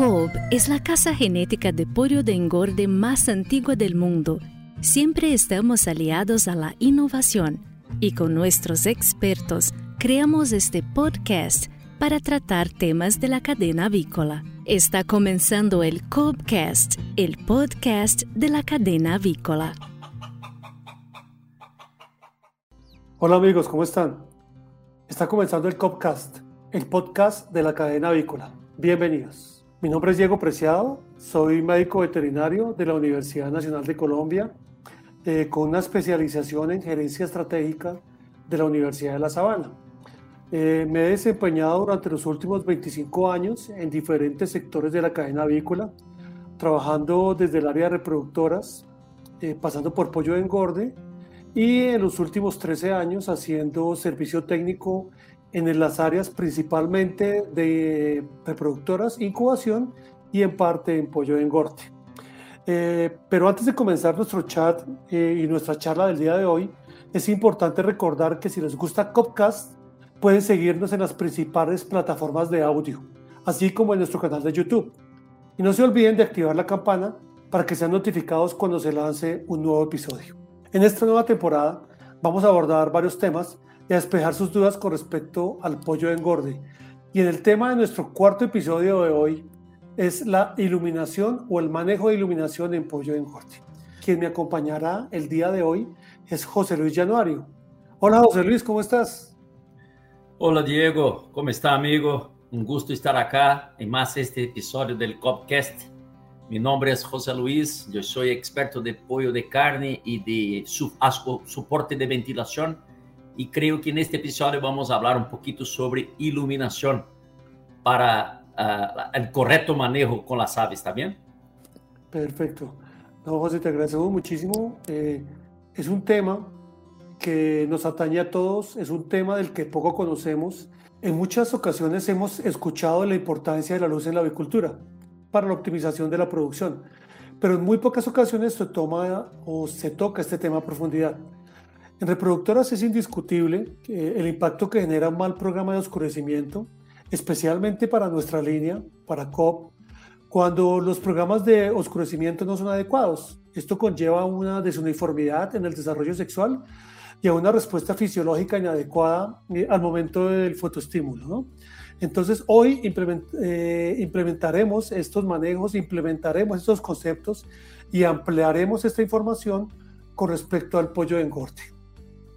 Cobb es la casa genética de pollo de engorde más antigua del mundo. Siempre estamos aliados a la innovación y con nuestros expertos creamos este podcast para tratar temas de la cadena avícola. Está comenzando el Cobbcast, el podcast de la cadena avícola. Hola amigos, ¿cómo están? Está comenzando el Cobbcast, el podcast de la cadena avícola. Bienvenidos. Mi nombre es Diego Preciado, soy médico veterinario de la Universidad Nacional de Colombia, eh, con una especialización en gerencia estratégica de la Universidad de La Sabana. Eh, me he desempeñado durante los últimos 25 años en diferentes sectores de la cadena avícola, trabajando desde el área de reproductoras, eh, pasando por pollo de engorde, y en los últimos 13 años haciendo servicio técnico en las áreas principalmente de reproductoras, incubación y en parte en pollo de engorde. Eh, pero antes de comenzar nuestro chat eh, y nuestra charla del día de hoy, es importante recordar que si les gusta Copcast, pueden seguirnos en las principales plataformas de audio, así como en nuestro canal de YouTube. Y no se olviden de activar la campana para que sean notificados cuando se lance un nuevo episodio. En esta nueva temporada vamos a abordar varios temas y a despejar sus dudas con respecto al pollo de engorde. Y en el tema de nuestro cuarto episodio de hoy es la iluminación o el manejo de iluminación en pollo de engorde. Quien me acompañará el día de hoy es José Luis Januario. Hola José Luis, ¿cómo estás? Hola Diego, ¿cómo está amigo? Un gusto estar acá en más este episodio del Copcast. Mi nombre es José Luis, yo soy experto de pollo de carne y de su, soporte de ventilación y creo que en este episodio vamos a hablar un poquito sobre iluminación para uh, el correcto manejo con las aves, ¿está bien? Perfecto. No, José, te agradezco muchísimo. Eh, es un tema que nos atañe a todos, es un tema del que poco conocemos. En muchas ocasiones hemos escuchado la importancia de la luz en la avicultura para la optimización de la producción, pero en muy pocas ocasiones se toma o se toca este tema a profundidad. En reproductoras es indiscutible el impacto que genera un mal programa de oscurecimiento, especialmente para nuestra línea, para COP, cuando los programas de oscurecimiento no son adecuados. Esto conlleva una desuniformidad en el desarrollo sexual y a una respuesta fisiológica inadecuada eh, al momento del fotoestímulo. Entonces, hoy eh, implementaremos estos manejos, implementaremos estos conceptos y ampliaremos esta información con respecto al pollo de engorde.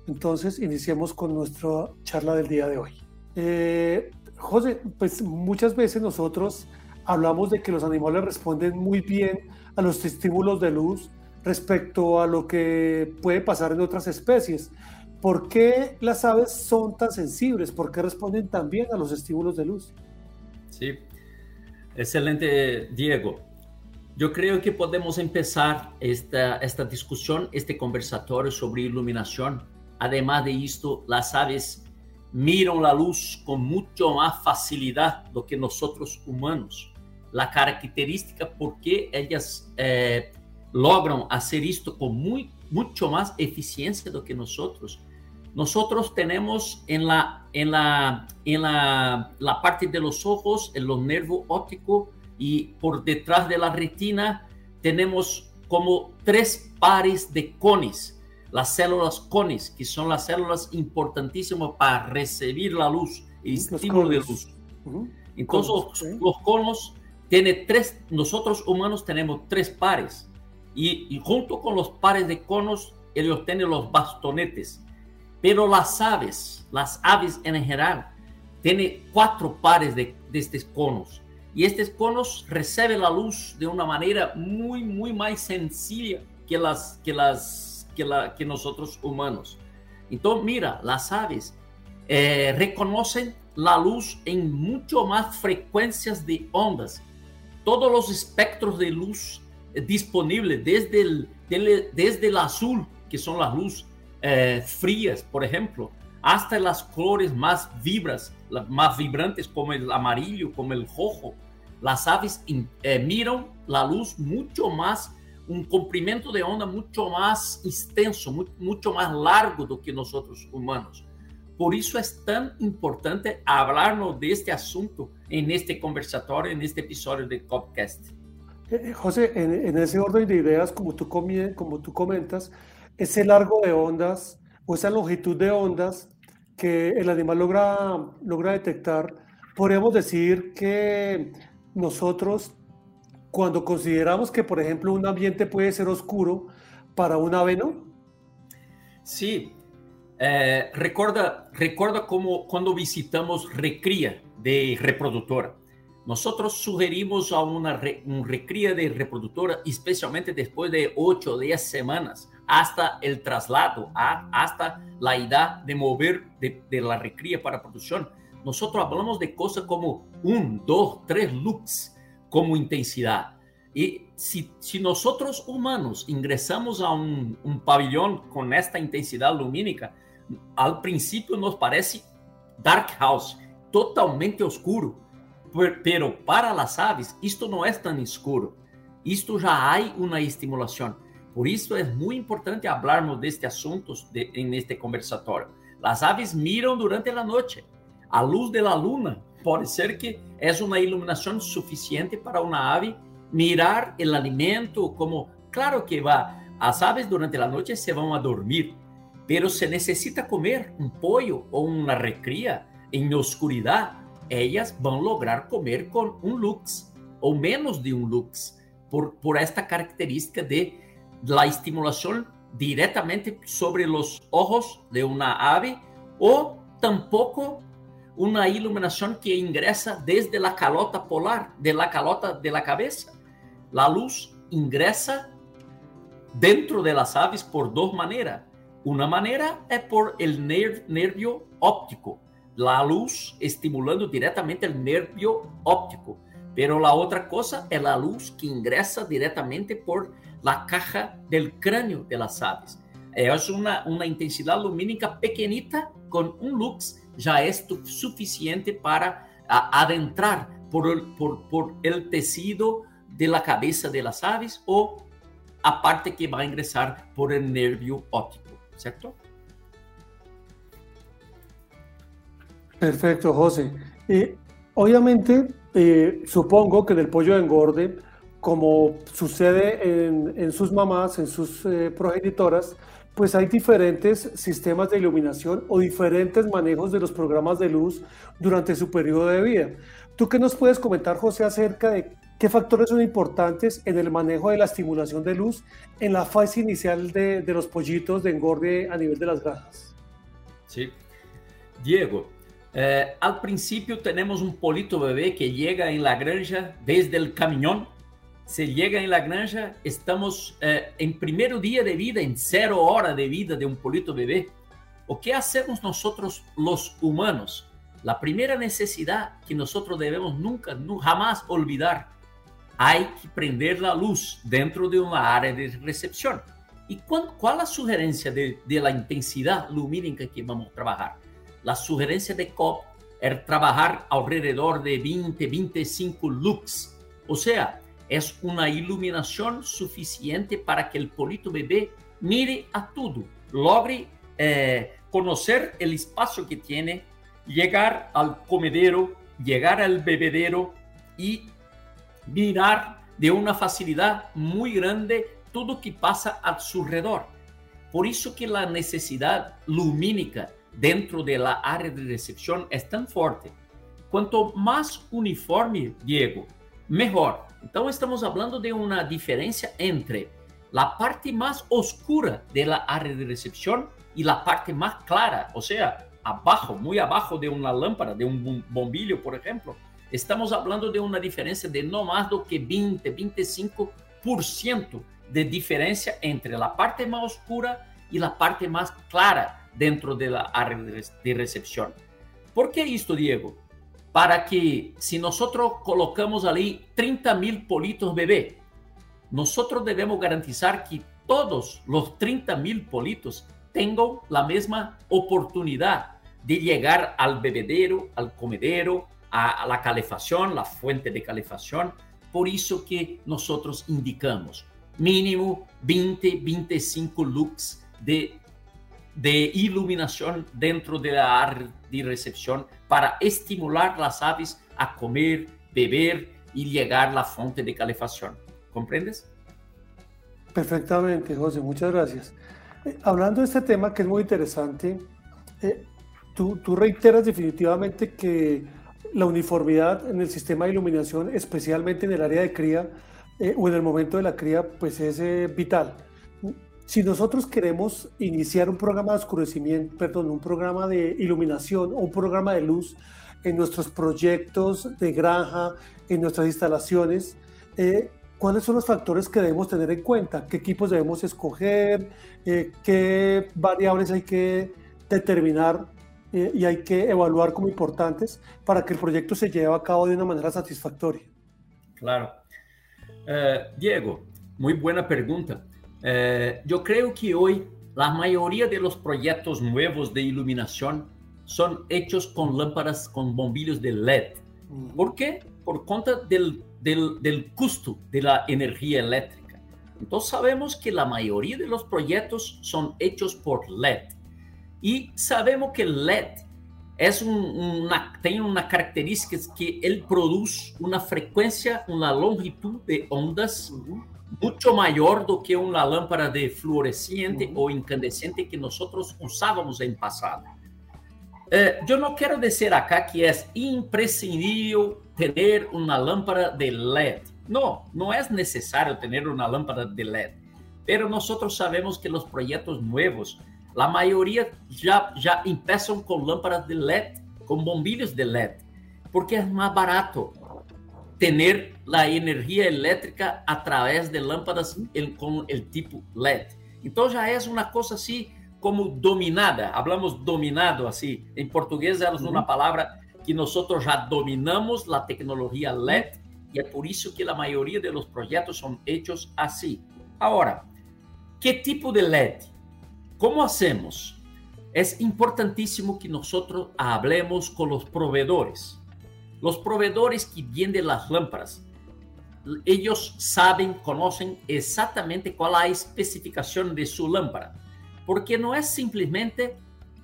Entonces, iniciemos con nuestra charla del día de hoy. Eh, José, pues muchas veces nosotros hablamos de que los animales responden muy bien a los estímulos de luz respecto a lo que puede pasar en otras especies. ¿Por qué las aves son tan sensibles? ¿Por qué responden tan bien a los estímulos de luz? Sí, excelente, Diego. Yo creo que podemos empezar esta, esta discusión, este conversatorio sobre iluminación Además de esto, las aves miran la luz con mucho más facilidad que nosotros humanos. La característica por qué ellas eh, logran hacer esto con muy, mucho más eficiencia que nosotros. Nosotros tenemos en la, en la, en la, la parte de los ojos, en los nervios ópticos y por detrás de la retina tenemos como tres pares de cones las células cones, que son las células importantísimas para recibir la luz, el estímulo de luz. Entonces, los conos tiene tres, nosotros humanos tenemos tres pares, y, junto con los pares de conos, ellos tienen los bastonetes. Pero las aves, las aves en general, tienen cuatro pares de, de estos conos. Y estos conos reciben la luz de una manera muy, muy más sencilla que las, que las que, nosotros humanos. Entonces, mira, las aves eh, reconocen la luz en mucho más frecuencias de ondas. Todos los espectros de luz eh, disponibles, desde el, desde el azul, que son las luz eh, frías, por ejemplo, hasta las colores más vibras, más vibrantes como el amarillo, como el rojo. Las aves miran la luz mucho más un comprimento de onda mucho más extenso, mucho más largo do que nosotros humanos. Por eso es tan importante hablarnos de este asunto en este conversatorio, en este episodio de Copcast. Eh, eh, José, en, ese orden de ideas, como tú, como tú comentas, ese largo de ondas o esa longitud de ondas que el animal logra, logra detectar, podríamos decir que nosotros, cuando consideramos que, por ejemplo, un ambiente puede ser oscuro para un ave, ¿no? Sí. Eh, recuerda, recuerda como cuando visitamos recría de reproductora. Nosotros sugerimos a una un recría de reproductora, especialmente después de 8 o 10 semanas, hasta el traslado, hasta la edad de mover de, de la recría para producción. Nosotros hablamos de cosas como 1, 2, 3 lux como intensidad. Y si, nosotros humanos ingresamos a un, un pabellón con esta intensidad lumínica, al principio nos parece dark house, totalmente oscuro pero para las aves esto no es tan escuro. Esto ya hay una estimulación. Por eso es muy importante hablarnos de este asunto en este conversatorio. Las aves miran durante la noche. A luz de la luna puede ser que es una iluminación suficiente para una ave mirar el alimento como, claro que va, las aves durante la noche se van a dormir, pero se necesita comer un pollo o una recría en oscuridad. Ellas van a lograr comer con un lux o menos de un lux por, por esta característica de la estimulación directamente sobre los ojos de una ave o tampoco una iluminación que ingresa desde la calota polar, de la calota de la cabeza. La luz ingresa dentro de las aves por dos maneras. Una manera es por el nervio óptico, la luz estimulando directamente el nervio óptico, pero la otra cosa es la luz que ingresa directamente por la caja del cráneo de las aves. Es una, una intensidad lumínica pequeñita con un lux ya es suficiente para adentrar por el, por, tejido de la cabeza de las aves o aparte que va a ingresar por el nervio óptico, ¿cierto? Perfecto, José. Eh, obviamente, supongo que en el pollo de engorde, como sucede en, sus mamás, en sus eh, progenitoras, pues hay diferentes sistemas de iluminación o diferentes manejos de los programas de luz durante su periodo de vida. ¿Tú qué nos puedes comentar, José, acerca de qué factores son importantes en el manejo de la estimulación de luz en la fase inicial de, los pollitos de engorde a nivel de las granjas? Sí. Diego, eh, al principio tenemos un polito bebé que llega en la granja desde el camión. Se llega en la granja, estamos eh, en primer día de vida, en cero hora de vida de un polito bebé. ¿O qué hacemos nosotros los humanos? La primera necesidad que nosotros debemos nunca, jamás olvidar, hay que prender la luz dentro de una área de recepción. ¿Y cuál, cuál la sugerencia de, de la intensidad lumínica que vamos a trabajar? la sugerencia de COP es trabajar alrededor de 20, 25 lux. O sea, es una iluminación suficiente para que el polito bebé mire a todo, logre eh, conocer el espacio que tiene, llegar al comedero, llegar al bebedero y mirar de una facilidad muy grande todo lo que pasa a su alrededor. Por eso que la necesidad lumínica dentro de la área de recepción es tan fuerte. Cuanto más uniforme, Diego, mejor. Entonces estamos hablando de una diferencia entre la parte más oscura de la área de recepción y la parte más clara, o sea, abajo, muy abajo de una lámpara, de un bombillo, por ejemplo. Estamos hablando de una diferencia de no más do que 20, 25% de diferencia entre la parte más oscura y la parte más clara dentro de la área de recepción. ¿Por qué esto, Diego? Para que si nosotros colocamos ahí 30 mil politos bebé, nosotros debemos garantizar que todos los 30 mil politos tengan la misma oportunidad de llegar al bebedero, al comedero, a, la calefacción, la fuente de calefacción. Por eso que nosotros indicamos mínimo 20, 25 lux de de iluminación dentro de la área de recepción para estimular las aves a comer, beber y llegar a la fuente de calefacción. ¿Comprendes? Perfectamente, José, muchas gracias. Eh, hablando de este tema que es muy interesante, eh, tú, tú reiteras definitivamente que la uniformidad en el sistema de iluminación, especialmente en el área de cría eh, o en el momento de la cría, pues es vital. Si nosotros queremos iniciar un programa de oscurecimiento, perdón, un programa de iluminación o un programa de luz en nuestros proyectos de granja, en nuestras instalaciones, eh, ¿cuáles son los factores que debemos tener en cuenta? ¿Qué equipos debemos escoger? Eh, ¿Qué variables hay que determinar eh, y hay que evaluar como importantes para que el proyecto se lleve a cabo de una manera satisfactoria? Claro. Diego, muy buena pregunta. Yo creo que hoy la mayoría de los proyectos nuevos de iluminación son hechos con lámparas, con bombillos de LED. ¿Por qué? Por cuenta del, del, del costo de la energía eléctrica. Entonces sabemos que la mayoría de los proyectos son hechos por LED. Y sabemos que LED es un, una, tiene una característica que él produce una frecuencia, una longitud de ondas mucho mayor do que una lámpara de fluorescente o incandescente que nosotros usábamos en pasado. Eh, yo no quiero decir acá que es imprescindible tener una lámpara de LED. No, no es necesario tener una lámpara de LED. Pero nosotros sabemos que los proyectos nuevos, la mayoría ya, ya empiezan con lámparas de LED, con bombillos de LED, porque es más barato tener la energía eléctrica a través de lámparas con el tipo LED. Entonces ya es una cosa así como dominada. Hablamos dominado así. En portugués es una palabra que nosotros ya dominamos la tecnología LED y es por eso que la mayoría de los proyectos son hechos así. Ahora, ¿qué tipo de LED? ¿Cómo hacemos? Es importantísimo que nosotros hablemos con los proveedores. Los proveedores que venden las lámparas, ellos saben, conocen exactamente cuál es la especificación de su lámpara porque no es simplemente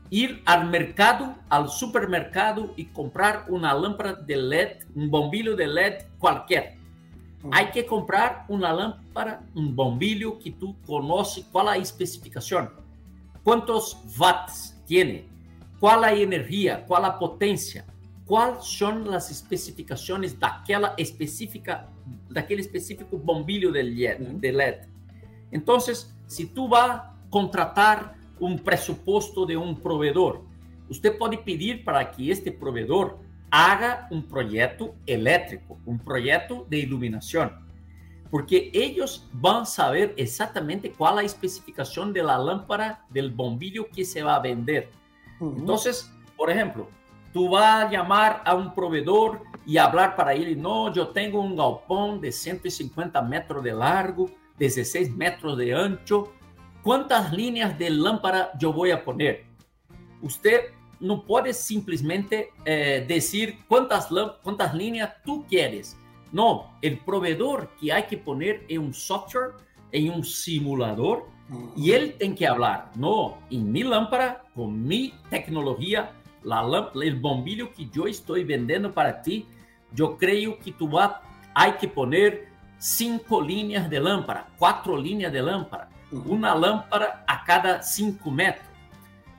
ir al mercado, al supermercado y comprar una lámpara de LED, un bombillo de LED cualquier. Hay que comprar una lámpara, un bombillo que tú conoces cuál es la especificación, cuántos watts tiene, cuál es la energía, cuál es la potencia, cuáles son las especificaciones de aquella específica, de aquel específico bombillo de LED. De LED. Entonces, si tú vas contratar um pressuposto de um provedor. Você pode pedir para que este provedor haga um projeto elétrico, um projeto de iluminação, porque eles vão saber exatamente qual a especificação da lâmpada, do bombilho que se vai vender. Então, por exemplo, tu vai chamar a um provedor e falar para ele: não, eu tenho um galpão de 150 metros de largo, 16 metros de ancho, ¿Cuántas líneas de lámpara yo voy a poner? Usted no puede simplemente eh, decir cuántas, cuántas líneas tú quieres. No, el proveedor que hay que poner en un software, en un simulador, y él tiene que hablar, no, en mi lámpara, con mi tecnología, la, el bombillo que yo estoy vendiendo para ti, yo creo que vas, hay que poner cinco líneas de lámpara, cuatro líneas de lámpara uma lâmpada a cada 5 metros,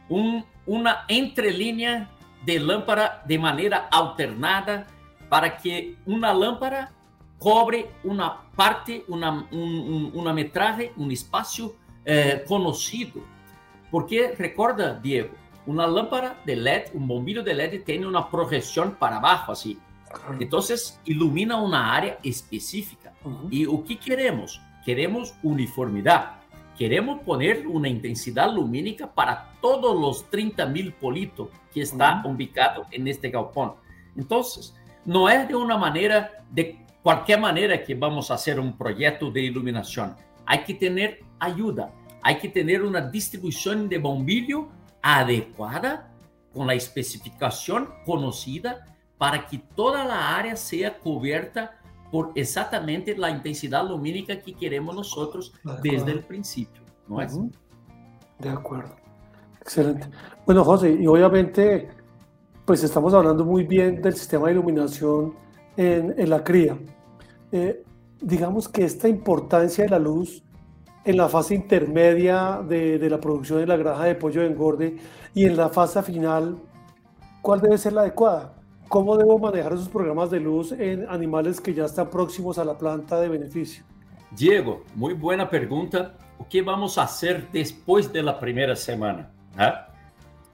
um, uma entrelinha de lâmpada de maneira alternada para que uma lâmpada cobre uma parte, uma, um, uma metragem, um espaço eh, conhecido. Porque, recorda, Diego, uma lâmpada de LED, um bombilho de LED tem uma projeção para baixo, assim. Então, ilumina uma área específica. E o que queremos? Queremos uniformidade. queremos poner una intensidad lumínica para todos los 30 mil politos que está ubicado en este galpón. Entonces, no es de una manera, de cualquier manera que vamos a hacer un proyecto de iluminación. Hay que tener ayuda, hay que tener una distribución de bombillo adecuada con la especificación conocida para que toda la área sea cubierta por exatamente a intensidade lumínica que queremos nós desde o princípio, não é? De acordo. Excelente. Bueno, José, y obviamente, pues estamos hablando muy bien del sistema de iluminación en, en la cría. Eh, digamos que esta importancia de la luz en la fase intermedia de, de, la producción de la granja de pollo de engorde y en la fase final, ¿cuál debe ser la adecuada? ¿Cómo debo manejar esos programas de luz en animales que ya están próximos a la planta de beneficio? Diego, muy buena pregunta. ¿Qué vamos a hacer después de la primera semana? ¿Eh?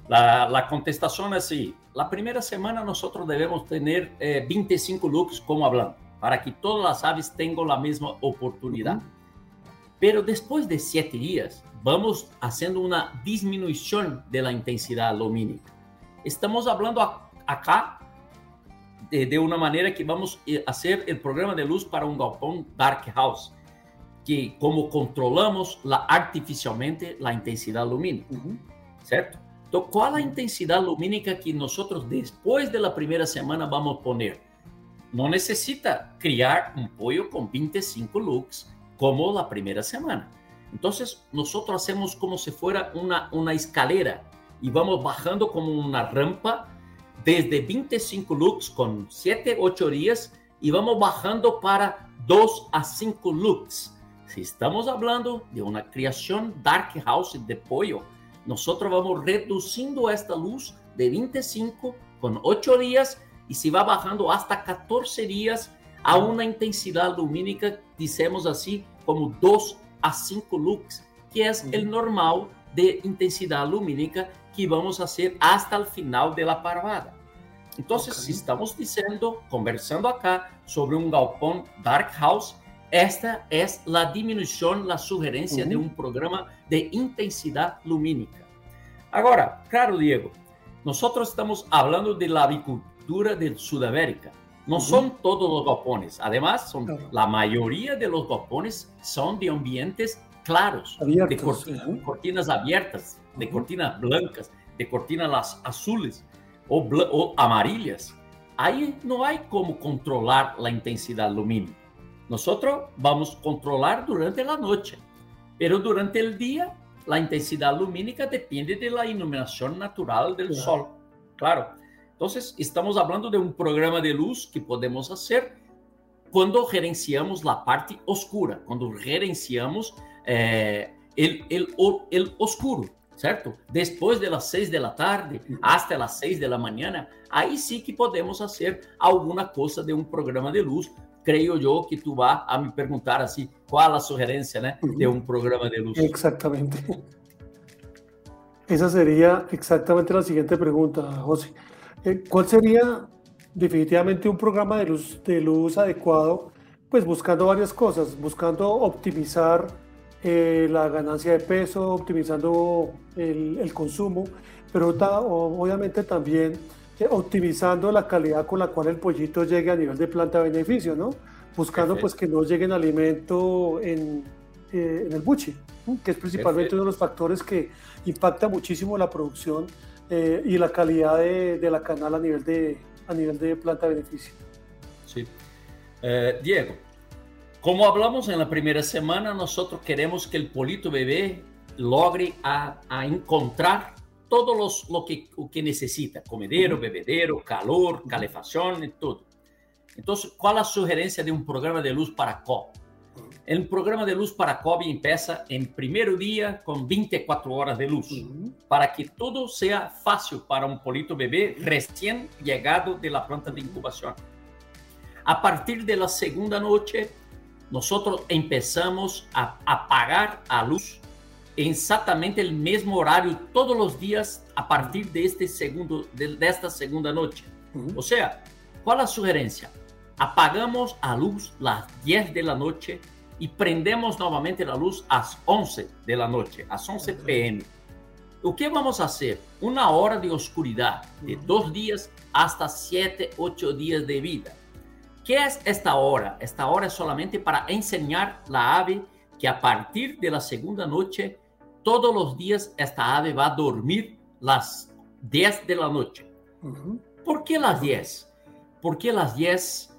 La, la, contestación es así. La primera semana nosotros debemos tener eh, 25 looks, como hablando, para que todas las aves tengan la misma oportunidad. Uh -huh. Pero después de siete días, vamos haciendo una disminución de la intensidad lumínica. Estamos hablando acá de, de, una manera que vamos a hacer el programa de luz para un galpón dark house, que como controlamos la, artificialmente la intensidad lumínica, uh -huh. ¿cierto? Entonces, ¿cuál es la intensidad lumínica que nosotros después de la primera semana vamos a poner? No necesita criar un pollo con 25 lux, como la primera semana. Entonces, nosotros hacemos como si fuera una, escalera y vamos bajando como una rampa desde 25 lux con 7, 8 días y vamos bajando para 2 a 5 lux. Si estamos hablando de una creación dark house de pollo, nosotros vamos reduciendo esta luz de 25 con 8 días y se va bajando hasta 14 días a una intensidad lumínica, decimos así, como 2 a 5 lux, que es el normal de intensidad lumínica que vamos a hacer hasta el final de la parvada. Entonces, okay. estamos diciendo, conversando acá sobre un galpón dark house, esta es la disminución, la sugerencia uh -huh. de un programa de intensidad lumínica. Ahora, claro, Diego, nosotros estamos hablando de la avicultura de Sudamérica. No uh -huh. son todos los galpones. Además, son, claro. la mayoría de los galpones son de ambientes claros, de cortinas, abiertas, de uh -huh. cortinas blancas, de cortinas azules o, o, amarillas. Ahí no hay como controlar la intensidad lumínica. Nosotros vamos a controlar durante la noche, pero durante el día la intensidad lumínica depende de la iluminación natural del claro. sol. Claro. Entonces, estamos hablando de un programa de luz que podemos hacer cuando gerenciamos la parte oscura, cuando gerenciamos eh, el, el, el, oscuro, ¿cierto? Después de las 6 de la tarde hasta las 6 de la mañana, ahí sí que podemos hacer alguna cosa de un programa de luz. Creo yo que tú vas a me perguntar así, ¿cuál es la sugerencia ¿no? de un programa de luz? Exactamente. Esa sería exactamente la siguiente pregunta, José. Eh, ¿Cuál sería definitivamente un programa de luz, de luz adecuado? Pues buscando varias cosas, buscando optimizar eh, la ganancia de peso, optimizando el, el consumo, pero ta, obviamente también eh, optimizando la calidad con la cual el pollito llegue a nivel de planta de beneficio, ¿no? Buscando Perfecto. pues que no llegue en alimento en, eh, en el buche, que es principalmente Perfecto. uno de los factores que impacta muchísimo la producción eh, y la calidad de, de, la canal a nivel de, a nivel de planta beneficio. Sí. Eh, Diego, como hablamos en la primera semana, nosotros queremos que el polito bebé logre a, a encontrar todo los, lo, que, lo que necesita, comedero, bebedero, calor, calefacción y todo. Entonces, ¿cuál es la sugerencia de un programa de luz para COP? El programa de luz para COVID empieza en primer día con 24 horas de luz, uh -huh. para que todo sea fácil para un polito bebé recién llegado de la planta de incubación. A partir de la segunda noche, nosotros empezamos a apagar a luz exactamente el mismo horario todos los días a partir de, este segundo, de, de esta segunda noche. Uh -huh. O sea, ¿cuál es la sugerencia? Apagamos a luz las 10 de la noche y prendemos nuevamente la luz a las 11 de la noche, a las 11 pm. ¿O qué vamos a hacer? Una hora de oscuridad, de dos días hasta 7, 8 días de vida. ¿Qué es esta hora? Esta hora es solamente para enseñar la ave que a partir de la segunda noche, todos los días esta ave va a dormir las 10 de la noche. Uh -huh. ¿Por qué las 10? Porque las 10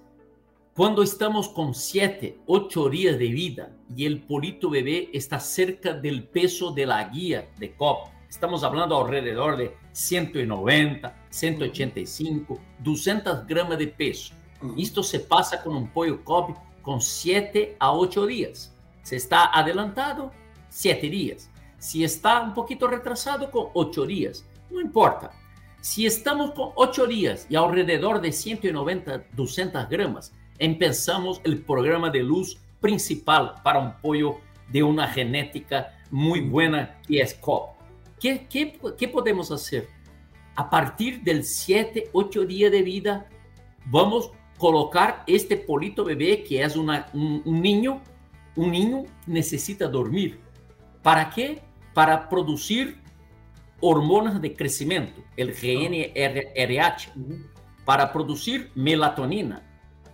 cuando estamos con 7, 8 días de vida y el polito bebé está cerca del peso de la guía de COP, estamos hablando alrededor de 190, 185, 200 gramas de peso. Esto se pasa con un pollo Kobe con 7 a 8 días. Se está adelantado, 7 días. Si está un poquito retrasado, con 8 días. No importa. Si estamos con 8 días y alrededor de 190, 200 gramas, empezamos el programa de luz principal para un pollo de una genética muy buena que es COP. ¿Qué, qué, qué podemos hacer? A partir del 7, 8 días de vida, vamos a colocar este polito bebé que es una, un, un niño, un niño necesita dormir. ¿Para qué? Para producir hormonas de crecimiento, el GNRH, para producir melatonina.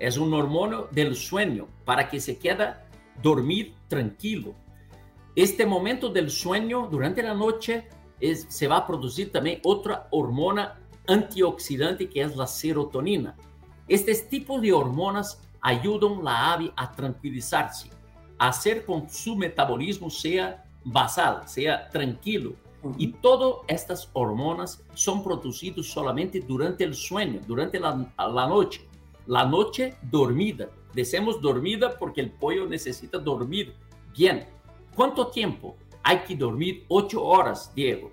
Es un hormono del sueño para que se quede dormir tranquilo. Este momento del sueño durante la noche es, se va a producir también otra hormona antioxidante que es la serotonina. Estos tipos de hormonas ayudan a la ave a tranquilizarse, a hacer con su metabolismo sea basal, sea tranquilo. Y todas estas hormonas son producidas solamente durante el sueño, durante la, la noche. La noche dormida. Decimos dormida porque el pollo necesita dormir bien. ¿Cuánto tiempo? Hay que dormir 8 horas, Diego.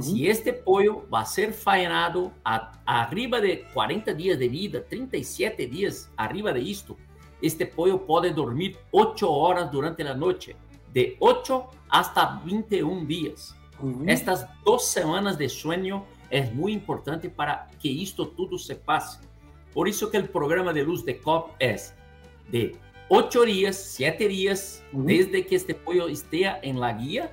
Si este pollo va a ser faenado a, arriba de 40 días de vida, 37 días arriba de esto, este pollo puede dormir 8 horas durante la noche, de 8 hasta 21 días. Estas dos semanas de sueño es muy importante para que esto todo se pase. Por eso que el programa de luz de COP es de 8 días, 7 días, desde que este pollo esté en la guía,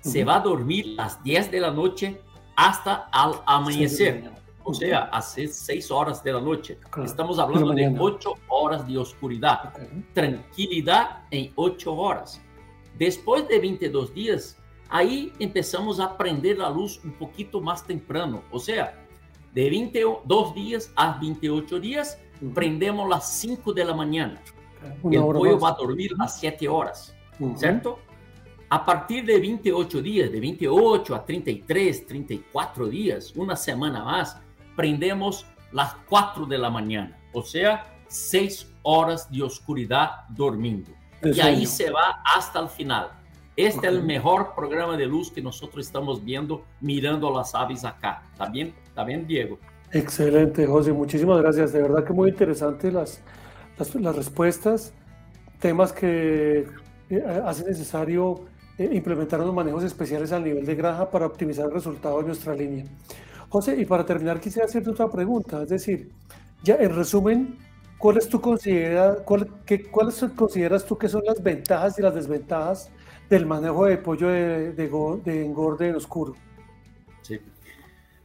se va a dormir las 10 de la noche hasta al amanecer. O sea, hace 6 horas de la noche. Estamos hablando de 8 horas de oscuridad. Tranquilidad en 8 horas. Después de 22 días, ahí empezamos a prender la luz un poquito más temprano. O sea, de 22 días a 28 días, prendemos las 5 de la mañana. el pollo va a dormir las 7 horas, ¿cierto? A partir de 28 días, de 28 a 33, 34 días, una semana más, prendemos las 4 de la mañana, o sea, 6 horas de oscuridad durmiendo. y ahí se va hasta el final. Este es el mejor programa de luz que nosotros estamos viendo mirando a las aves acá. ¿Está bien? ¿Está Diego? Excelente, José. Muchísimas gracias. De verdad que muy interesantes las, las, las respuestas, temas que eh, hace necesario eh, implementar unos manejos especiales al nivel de granja para optimizar el resultado de nuestra línea. José, y para terminar quisiera hacerte otra pregunta, es decir, ya en resumen, ¿cuáles tú considera, cuál, qué, ¿cuáles consideras tú que son las ventajas y las desventajas del manejo de pollo de, de, de engorde en oscuro? Sí.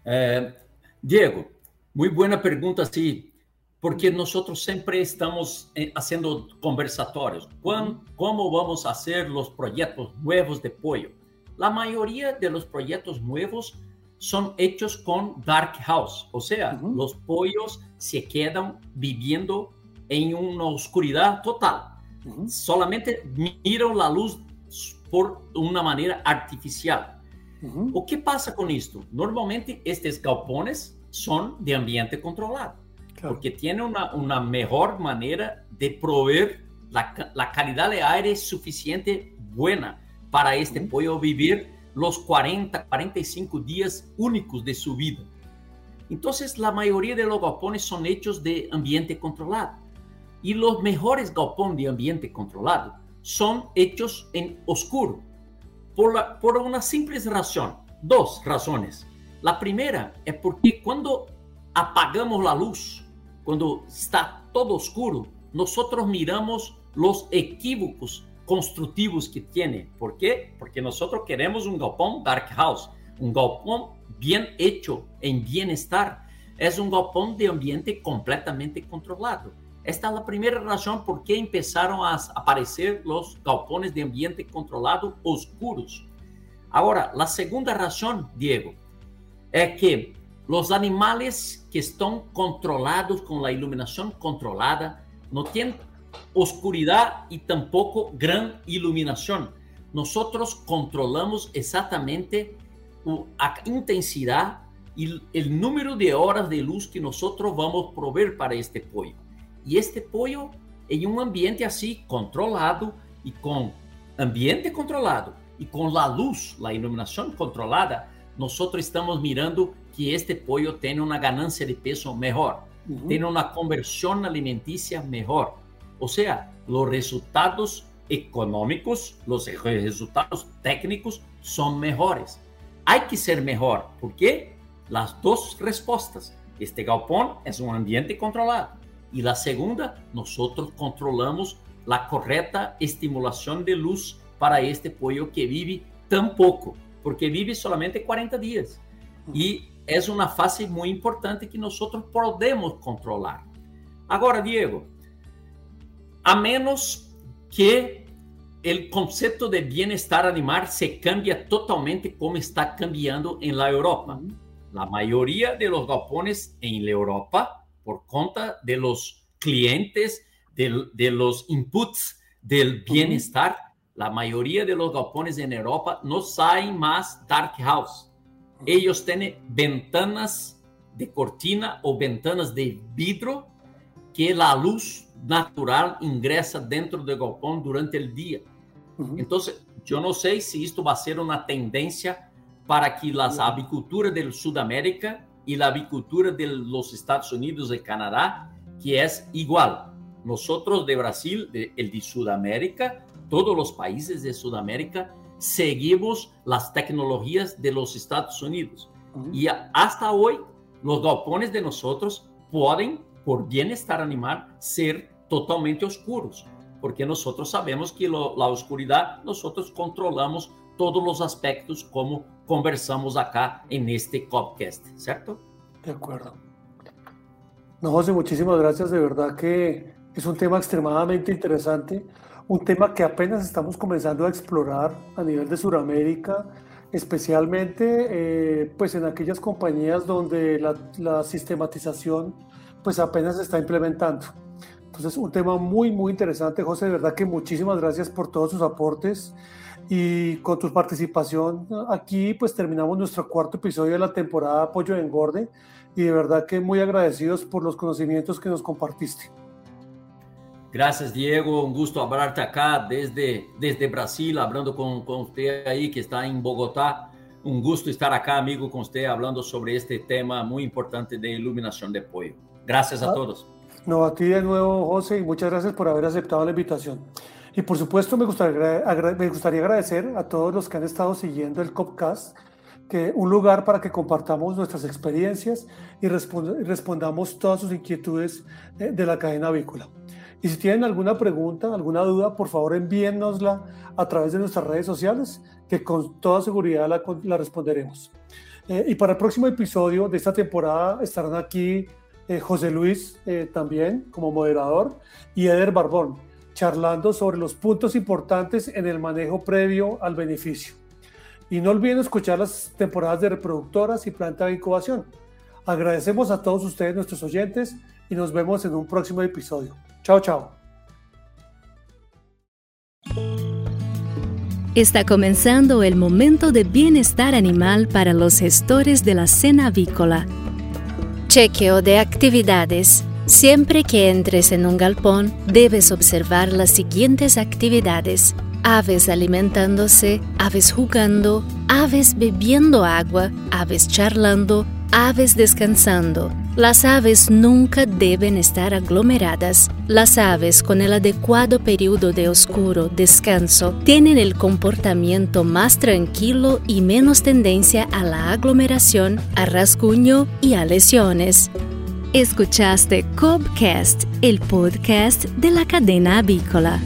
Eh, Diego, muy buena pregunta, sí, porque nosotros siempre estamos eh, haciendo conversatorios. ¿Cómo vamos a hacer los proyectos nuevos de pollo? La mayoría de los proyectos nuevos son hechos con dark house, o sea, los pollos se quedan viviendo en una oscuridad total. Solamente miran la luz por una manera artificial. ¿O qué pasa con esto? Normalmente estos galpones son de ambiente controlado porque tiene una, una, mejor manera de proveer la, la, calidad de aire suficiente buena para este pollo vivir los 40, 45 días únicos de su vida. Entonces, la mayoría de los galpones son hechos de ambiente controlado. Y los mejores galpones de ambiente controlado son hechos en oscuro. Por, una simple razón. Dos razones. La primera es porque cuando apagamos la luz, cuando está todo oscuro, nosotros miramos los equívocos constructivos que tiene. ¿Por qué? Porque nosotros queremos un galpón dark house, un galpón bien hecho, en bienestar. Es un galpón de ambiente completamente controlado. Esta es la primera razón por qué empezaron a aparecer los galpones de ambiente controlado oscuros. Ahora, la segunda razón, Diego, es que los animales que están controlados con la iluminación controlada no tienen oscuridad y tampoco gran iluminación. Nosotros controlamos exactamente la intensidad y el número de horas de luz que nosotros vamos a proveer para este pollo. Y este pollo en un ambiente así, controlado y con ambiente controlado y con la luz, la iluminación controlada, nosotros estamos mirando que este pollo tiene una ganancia de peso mejor, tiene una conversión alimenticia mejor. O sea, los resultados económicos, los resultados técnicos son mejores. Hay que ser mejor. ¿Por qué? Las dos respuestas. Este galpón es un ambiente controlado. Y la segunda, nosotros controlamos la correcta estimulación de luz para este pollo que vive tan poco, porque vive solamente 40 días. Y es una fase muy importante que nosotros podemos controlar. Ahora, Diego, a menos que el concepto de bienestar animal se cambie totalmente como está cambiando en la Europa. La mayoría de los galpones en la Europa, por cuenta de los clientes, de, los inputs del bienestar, la mayoría de los galpones en Europa no saben más dark house. Ellos tienen ventanas de cortina o ventanas de vidrio que la luz natural ingresa dentro del galpón durante el día. Entonces, yo no sé si esto va a ser una tendencia para que las aviculturas de Sudamérica y la avicultura de los Estados Unidos y Canadá, que es igual. Nosotros de Brasil, de, el de Sudamérica, todos los países de Sudamérica, seguimos las tecnologías de los Estados Unidos. Y hasta hoy, los galpones de nosotros pueden, por bienestar animal, ser totalmente oscuros, porque nosotros sabemos que la oscuridad, nosotros controlamos todos los aspectos como conversamos acá en este podcast, ¿cierto? De acuerdo. No, José, muchísimas gracias. De verdad que es un tema extremadamente interesante, un tema que apenas estamos comenzando a explorar a nivel de Sudamérica, especialmente eh, pues en aquellas compañías donde la sistematización pues apenas se está implementando. Entonces, un tema muy, muy interesante, José. De verdad que muchísimas gracias por todos sus aportes y con tu participación aquí, pues terminamos nuestro cuarto episodio de la temporada Apoyo de Engorde y de verdad que muy agradecidos por los conocimientos que nos compartiste. Gracias, Diego. Un gusto hablarte acá desde, desde Brasil, hablando con, con usted ahí que está en Bogotá. Un gusto estar acá, amigo, con usted, hablando sobre este tema muy importante de iluminación de pollo. Gracias a ah. todos. No, a ti de nuevo, José, y muchas gracias por haber aceptado la invitación. Y por supuesto, me gustaría, me gustaría agradecer a todos los que han estado siguiendo el Copcast, que un lugar para que compartamos nuestras experiencias y respondamos todas sus inquietudes de, la cadena avícola. Y si tienen alguna pregunta, alguna duda, por favor envíennosla a través de nuestras redes sociales, que con toda seguridad la, la responderemos. Eh, y para el próximo episodio de esta temporada estarán aquí eh, José Luis eh, también como moderador y Eder Barbón, charlando sobre los puntos importantes en el manejo previo al beneficio. Y no olviden escuchar las temporadas de reproductoras y planta de incubación. Agradecemos a todos ustedes, nuestros oyentes, y nos vemos en un próximo episodio. Chao, chao. Está comenzando el momento de bienestar animal para los gestores de la cena avícola Chequeo de actividades. Siempre que entres en un galpón, debes observar las siguientes actividades. Aves alimentándose, aves jugando, aves bebiendo agua, aves charlando, aves descansando. Las aves nunca deben estar aglomeradas. Las aves con el adecuado periodo de oscuro descanso tienen el comportamiento más tranquilo y menos tendencia a la aglomeración, a rasguño y a lesiones. Escuchaste Cobcast, el podcast de la cadena avícola.